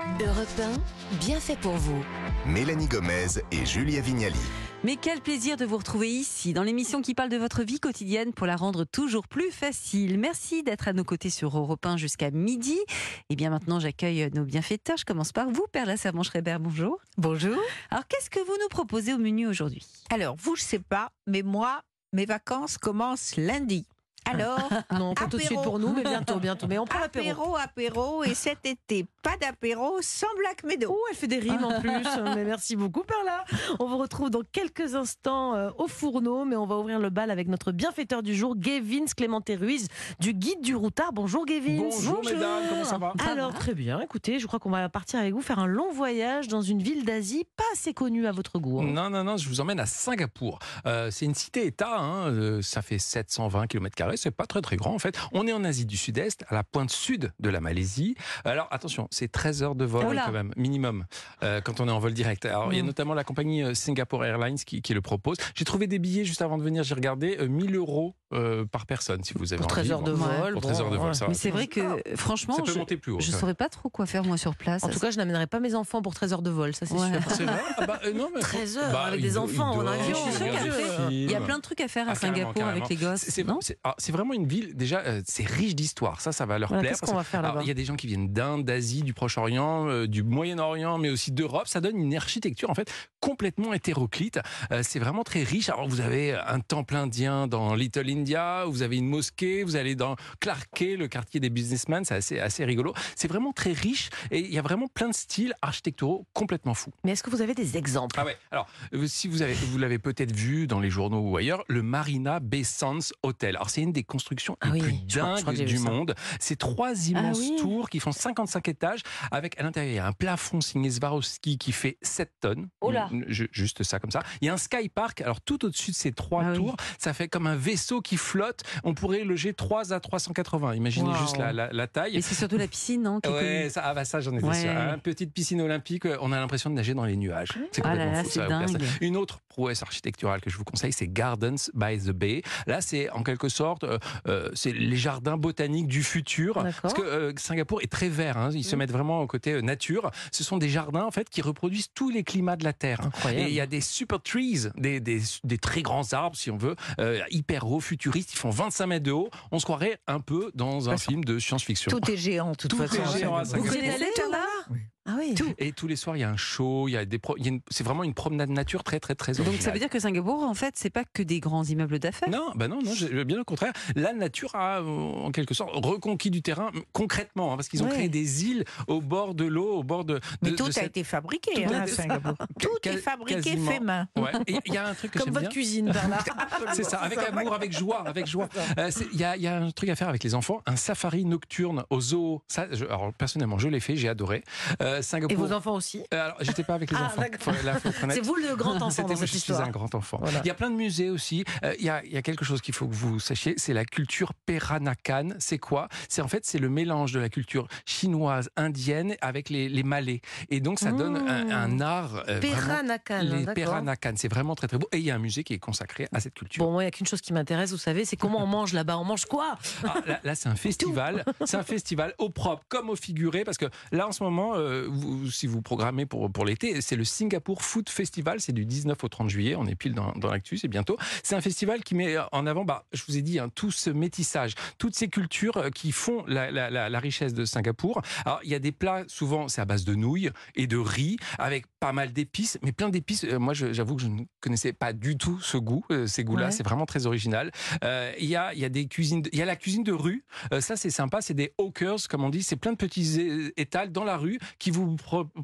Europe 1, bien fait pour vous. Mélanie Gomez et Julia Vignali. Mais quel plaisir de vous retrouver ici, dans l'émission qui parle de votre vie quotidienne pour la rendre toujours plus facile. Merci d'être à nos côtés sur Europe 1 jusqu'à midi. Et bien maintenant, j'accueille nos bienfaiteurs. Je commence par vous, Perla Servan-Schreiber. Bonjour. Bonjour. Alors, qu'est-ce que vous nous proposez au menu aujourd'hui? Alors, vous, je sais pas, mais moi, mes vacances commencent lundi. Alors, Non, pas tout de suite Apéro. pour nous, mais bientôt, bientôt. Mais on prend l'apéro. apéro, apéro, et cet été, pas d'apéro sans Black Meadow. Oh, elle fait des rimes en plus. Mais merci beaucoup, Perla. On vous retrouve dans quelques instants euh, au fourneau, mais on va ouvrir le bal avec notre bienfaiteur du jour, Gavin Clémenté Ruiz, du Guide du Routard. Bonjour, Gavin. Bonjour, mesdames, comment ça va Alors, très bien. Écoutez, je crois qu'on va partir avec vous faire un long voyage dans une ville d'Asie pas assez connue à votre goût. hein. Non, non, non, je vous emmène à Singapour. Euh, c'est une cité-État, hein, euh, ça fait 720 km, c'est pas très très grand en fait. On est en Asie du Sud-Est, à la pointe sud de la Malaisie. Alors attention, c'est 13 heures de vol Oh quand même, minimum, euh, quand on est en vol direct. Alors il y a Mm. notamment la compagnie euh, Singapore Airlines qui, qui le propose. J'ai trouvé des billets juste avant de venir, j'ai regardé, euh, 1000 euros euh, par personne si vous avez Pour 13 envie. heures de Bon, vol. Pour bon, 13 heures de vol, ouais. ça. Mais c'est vrai que, franchement, Ça peut je monter plus haut. je ça. saurais pas trop quoi faire moi sur place. En tout cas, je n'amènerai pas mes enfants pour 13 heures de vol, ça c'est Ouais. sûr. C'est vrai Ah bah, euh, non, mais- 13 heures Bah, avec des enfants en avion. Il y a plein de trucs à faire à Ah, Singapour avec les gosses. C'est- C'est vraiment une ville, déjà, euh, c'est riche d'histoire. Ça, ça va leur Voilà, plaire. Qu'est-ce parce qu'on va faire alors, là-bas il y a des gens qui viennent d'Inde, d'Asie, du Proche-Orient, euh, du Moyen-Orient, mais aussi d'Europe. Ça donne une architecture en fait complètement hétéroclite. Euh, c'est vraiment très riche. Alors vous avez un temple indien dans Little India, vous avez une mosquée, vous allez dans Clarke, le quartier des businessmen. C'est assez, assez rigolo. C'est vraiment très riche et il y a vraiment plein de styles architecturaux complètement fous. Mais est-ce que vous avez des exemples? Ah ouais. Alors, si vous avez, vous l'avez peut-être vu dans les journaux ou ailleurs, le Marina Bay Sands Hotel. Alors, c'est une des constructions Ah les oui, plus crois- dingues du monde. C'est trois immenses oui. tours qui font 55 étages, avec à l'intérieur il y a un plafond signé Swarovski qui fait 7 tonnes. Oh là. Juste ça comme ça. Il y a un sky park. Alors, tout au-dessus de ces trois Ah oui. tours, ça fait comme un vaisseau qui flotte. On pourrait loger 3 à 380. Imaginez Wow. juste la, la- la taille. Et c'est surtout la piscine, non Ouais, ça, ah bah ça j'en étais Ouais. sûr. Une petite piscine olympique, on a l'impression de nager dans les nuages. C'est Ah là complètement là, fou, c'est ça. Une autre prouesse architecturale que je vous conseille, c'est Gardens by the Bay. Là, c'est en quelque sorte, euh, euh, c'est les jardins botaniques du futur. Parce que euh, Singapour est très vert, hein, ils se mettent vraiment au côté euh, nature. Ce sont des jardins en fait qui reproduisent tous les climats de la Terre. Incroyable. Et il y a des super trees, des, des, des très grands arbres, si on veut, euh, hyper hauts, futuristes. Ils font 25 mètres de haut. On se croirait un peu dans un Parce film de science-fiction. Tout est géant, de toute Tout façon. est géant à Vous allé, là? Là Ah oui. Et tous les soirs, il y a un show, il y a des pro- c'est vraiment une promenade nature très très très Donc ça originale. veut dire que Singapour, en fait, c'est pas que des grands immeubles d'affaires. Non, bah non, non, bien au contraire. La nature a, euh, en quelque sorte, reconquis du terrain concrètement, hein, parce qu'ils ont Ouais. créé des îles au bord de l'eau, au bord de. Mais tout de a cette- été fabriqué Tout hein, à été- Singapour. Tout est fabriqué quasiment. fait main. Ouais. Et il y a un truc que Comme votre bien. cuisine, Bernard. C'est ça, avec amour, avec joie, avec joie. Euh, Il y, a, il y a un truc à faire avec les enfants, un safari nocturne au zoo. Ça, je- alors personnellement, je l'ai fait, j'ai adoré. Euh, Et Singapour. vos enfants aussi Euh, Alors, j'étais pas avec les Ah, enfants. C'est vous le grand enfant dans moi, cette je suis un grand enfant. Voilà. Il y a plein de musées aussi. Euh, il, y a, il y a quelque chose qu'il faut que vous sachiez, c'est la culture Peranakan. C'est quoi? C'est en fait c'est le mélange de la culture chinoise, indienne avec les, les Malais. Et donc ça donne un, Mmh. un art. euh, vraiment- Peranakan, les. Peranakan, c'est vraiment très très beau. Et il y a un musée qui est consacré à cette culture. Bon, moi, il n'y a qu'une chose qui m'intéresse, vous savez, c'est comment on mange là-bas. On mange quoi? Ah, là, là, c'est un festival. C'est un festival au propre comme au figuré parce que là en ce moment, euh, si vous programmez pour pour l'été, c'est le Singapour Food Festival. C'est du 19 au 30 juillet. On est pile dans, dans l'actu, c'est bientôt. C'est un festival qui met en avant, bah, je vous ai dit, hein, tout ce métissage, toutes ces cultures euh, qui font la richesse de Singapour. Alors il y a des plats, souvent c'est à base de nouilles et de riz avec pas mal d'épices, mais plein d'épices. Euh, moi, j'avoue que je ne connaissais pas du tout ce goût, euh, ces goûts-là. Ouais. C'est vraiment très original. Euh, Il y a, il y a des cuisines, il y a la cuisine de rue. Euh, ça, c'est sympa. C'est des hawkers, comme on dit. C'est plein de petits étals dans la rue qui vous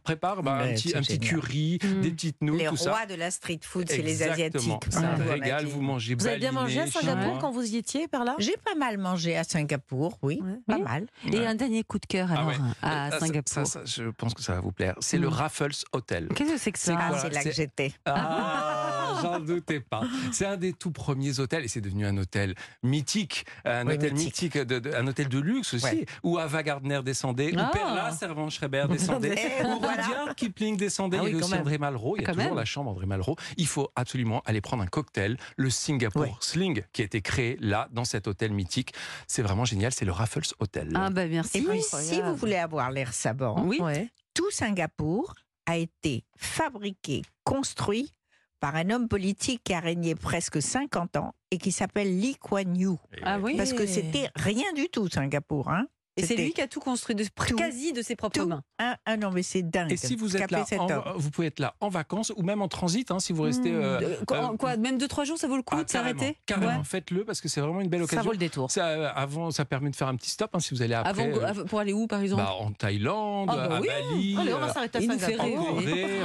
préparent bah, un petit, un curry, Mm. des petites nouilles, Les tout ça. rois de la street food, c'est les. Asiatiques. C'est un régal. Vous mangez Vous avez bien mangé à Singapour quand vous y étiez, par là? J'ai pas mal mangé à Singapour, oui, Ouais. pas Oui. mal. Et Ouais. un dernier coup de cœur Ah alors ouais. à ça- Singapour. ça, ça, je pense que ça va vous plaire. C'est le Mm. Raffles Hotel. Qu'est-ce que c'est que C'est ça Ah, c'est là c'est- que j'étais. Ah, j'en doutais pas. C'est un des tout premiers hôtels et c'est devenu un hôtel mythique, un Oui, hôtel mythique. mythique, de- de- un hôtel de luxe aussi, Ouais. où Ava Gardner descendait, Ah. où Perla Servan-Schreiber descendait, Et où voilà. Rudyard Kipling descendait, Ah oui, quand aussi même. André Malraux, il y a Quand toujours même. la chambre André Malraux. Il faut absolument aller prendre un cocktail, le Singapore Ouais. Sling, qui a été créé là, dans cet hôtel mythique. C'est vraiment génial, c'est le Raffles Hotel. Ah bah merci. Et puis, si vous voulez avoir l'air savant, Oui. Ouais. tout Singapour a été fabriqué, construit par un homme politique qui a régné presque 50 ans et qui s'appelle Lee Kuan Yew. Ah oui. Parce que c'était rien du tout, Singapour. Hein. Et c'est lui qui a tout construit, de, Tout. quasi de ses propres Tout. mains. un, un non, mais c'est dingue. Et si vous êtes là, en- vous pouvez être là en vacances ou même en transit, hein, si vous restez. euh, Euh, quoi, euh, quoi, même deux trois jours, ça vaut le coup ah, de s'arrêter Carrément, carrément. Ouais. faites-le parce que c'est vraiment une belle Ça occasion. vaut le détour. Ça, euh, avant, ça permet de faire un petit stop hein, si vous allez après. Avant, euh, av- pour aller où, par exemple? bah, en Thaïlande, Ah bah à oui. Bali, Allez, on va euh, s'arrêter à Singapour.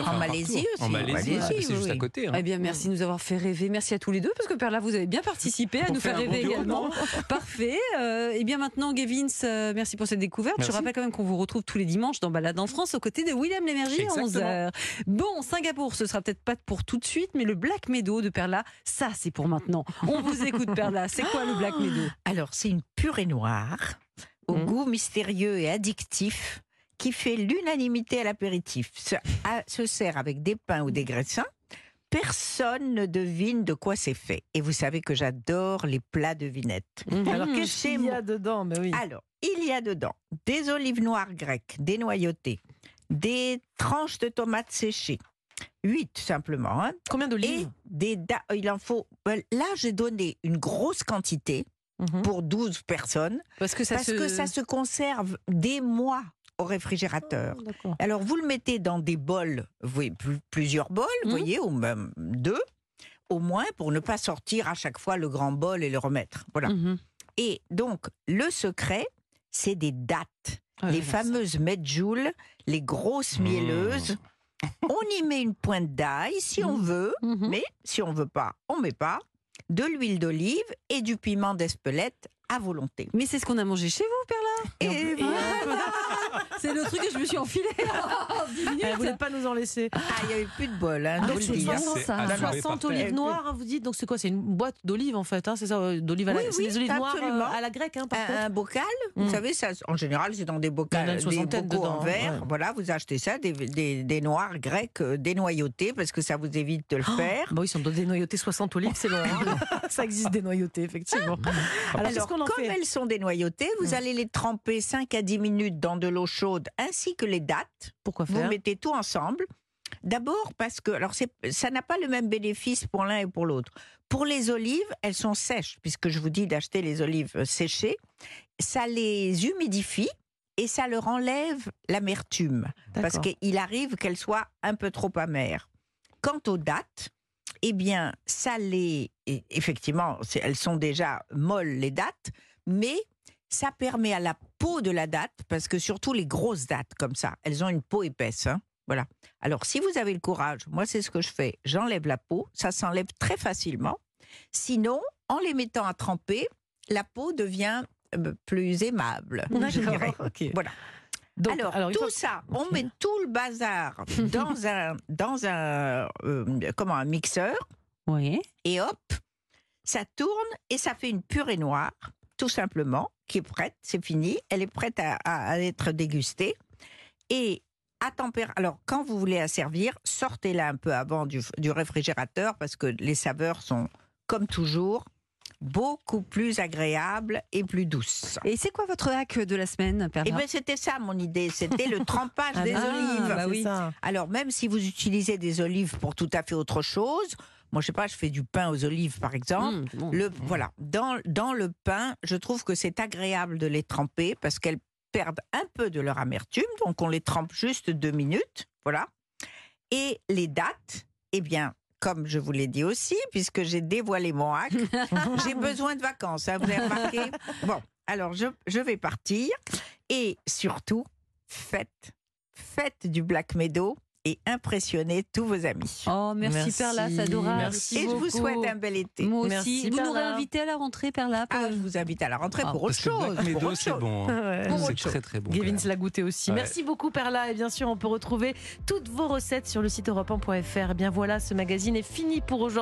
en Malaisie aussi. En Malaisie, ah, c'est juste à côté. hein. Eh bien, merci de nous avoir fait rêver. Merci à tous les deux, parce que Perla, vous avez bien participé à nous faire rêver également. Parfait. Euh, et bien maintenant, Gavins, euh, merci pour cette découverte. Je Merci. rappelle quand même qu'on vous retrouve tous les dimanches dans Balade en France aux côtés de William Lémergie à Exactement. 11h. Bon, Singapour, ce sera peut-être pas pour tout de suite, mais le Black Meadow de Perla, ça, c'est pour maintenant. On vous écoute, Perla. C'est quoi le Black Meadow? Alors, c'est une purée noire au Mhm. goût mystérieux et addictif qui fait l'unanimité à l'apéritif. Se, à- se sert avec des pains ou des graissins. Personne ne devine de quoi c'est fait. Et vous savez que j'adore les plats de vinette. Alors, Mmh. qu'est-ce qu'il y a dedans Mais oui. Alors, il y a dedans des olives noires grecques dénoyautées, des tranches de tomates séchées, 8 simplement, hein, Combien d'olives? Des da- il en faut. euh, Là, j'ai donné une grosse quantité Mhm. pour 12 personnes Parce que ça parce se... que ça se conserve des mois au réfrigérateur. Oh, D'accord. Alors, vous le mettez dans des bols, vous voyez, pl- plusieurs bols, vous Mhm. voyez, ou même deux, au moins pour ne pas sortir à chaque fois le grand bol et le remettre. Voilà. Mhm. Et donc, le secret, c'est des dattes. Ouais, les fameuses medjool, les grosses Mmh. mielleuses. On y met une pointe d'ail si on Mmh. veut, Mhm. mais si on veut pas, on met pas. De l'huile d'olive et du piment d'Espelette à volonté. Mais c'est ce qu'on a mangé chez vous, Perla Et C'est le truc que je me suis enfilé en 10 minutes. Vous n'allez pas nous en laisser. Ah, il n'y avait plus de bol, hein, je Donc hein. 60, C'est ça. assuré 60 par olives noires, hein, vous dites. Donc c'est quoi C'est une boîte d'olives en fait, hein, c'est ça euh, D'olives à la... Oui, c'est oui, des olives noires absolument. euh, à la grecque, hein, par un, contre. un bocal, Mm. vous savez, ça, en général, c'est dans des bocaux, une des bocaux en verre. ouais. Voilà, vous achetez ça, des, des, des noirs grecs euh, dénoyautés, parce que ça vous évite de le faire. Bah oui, si on doit dénoyauter 60 olives, c'est long. ça existe dénoyauté, effectivement. Alors, comme fait? elles sont dénoyautées, vous Mm. allez les tremper 5 à 10 minutes dans de l'eau chaude, ainsi que les dattes. Pourquoi Vous faire mettez tout ensemble. D'abord parce que, alors ça n'a pas le même bénéfice pour l'un et pour l'autre. Pour les olives, elles sont sèches, puisque je vous dis d'acheter les olives séchées. Ça les humidifie et ça leur enlève l'amertume. Parce qu'il arrive qu'elles soient un peu trop amères. Quant aux dattes, eh bien, ça les. Effectivement, elles sont déjà molles, les dattes, mais ça permet à la peau de la date, parce que surtout les grosses dattes comme ça, elles ont une peau épaisse. hein. Voilà. Alors, si vous avez le courage, moi, c'est ce que je fais. J'enlève la peau, ça s'enlève très facilement. Sinon, en les mettant à tremper, la peau devient euh, plus aimable, je dirais. D'accord, ok. Voilà. Donc, alors, tout ça, on met tout le bazar dans un, dans un, euh, comment, un mixeur Oui. et hop, ça tourne et ça fait une purée noire, tout simplement, qui est prête, c'est fini, elle est prête à, à- à être dégustée. Et à température, alors quand vous voulez la servir, sortez-la un peu avant du, du réfrigérateur parce que les saveurs sont, comme toujours, beaucoup plus agréables et plus douces. Et c'est quoi votre hack de la semaine, Perla Et bien c'était ça mon idée, c'était le trempage Ah des olives. bah oui. Alors, même si vous utilisez des olives pour tout à fait autre chose, moi, je sais pas, je fais du pain aux olives, par exemple. Mmh, bon. Le, voilà, dans, dans le pain, je trouve que c'est agréable de les tremper parce qu'elles perdent un peu de leur amertume, donc on les trempe juste deux minutes, voilà. Et les dates, eh bien, comme je vous l'ai dit aussi, puisque j'ai dévoilé mon hack, j'ai besoin de vacances, hein, vous avez remarqué Bon, alors je, je vais partir et surtout, faites, faites du Black Meadow et impressionnez tous vos amis. Oh, merci, Merci, Perla, c'est adorable. merci et je vous beaucoup. souhaite un bel été. Moi aussi. Merci, vous nous Perla. réinvitez à la rentrée, Perla pour- Ah, je vous invite à la rentrée Ah, pour autre chose. Meadow, autre c'est bon. hein. Ouais. C'est très très bon. Gavin l'a goûté aussi. Ouais. Merci beaucoup Perla et bien sûr on peut retrouver toutes vos recettes sur le site europe1.fr. Eh bien voilà, ce magazine est fini pour aujourd'hui.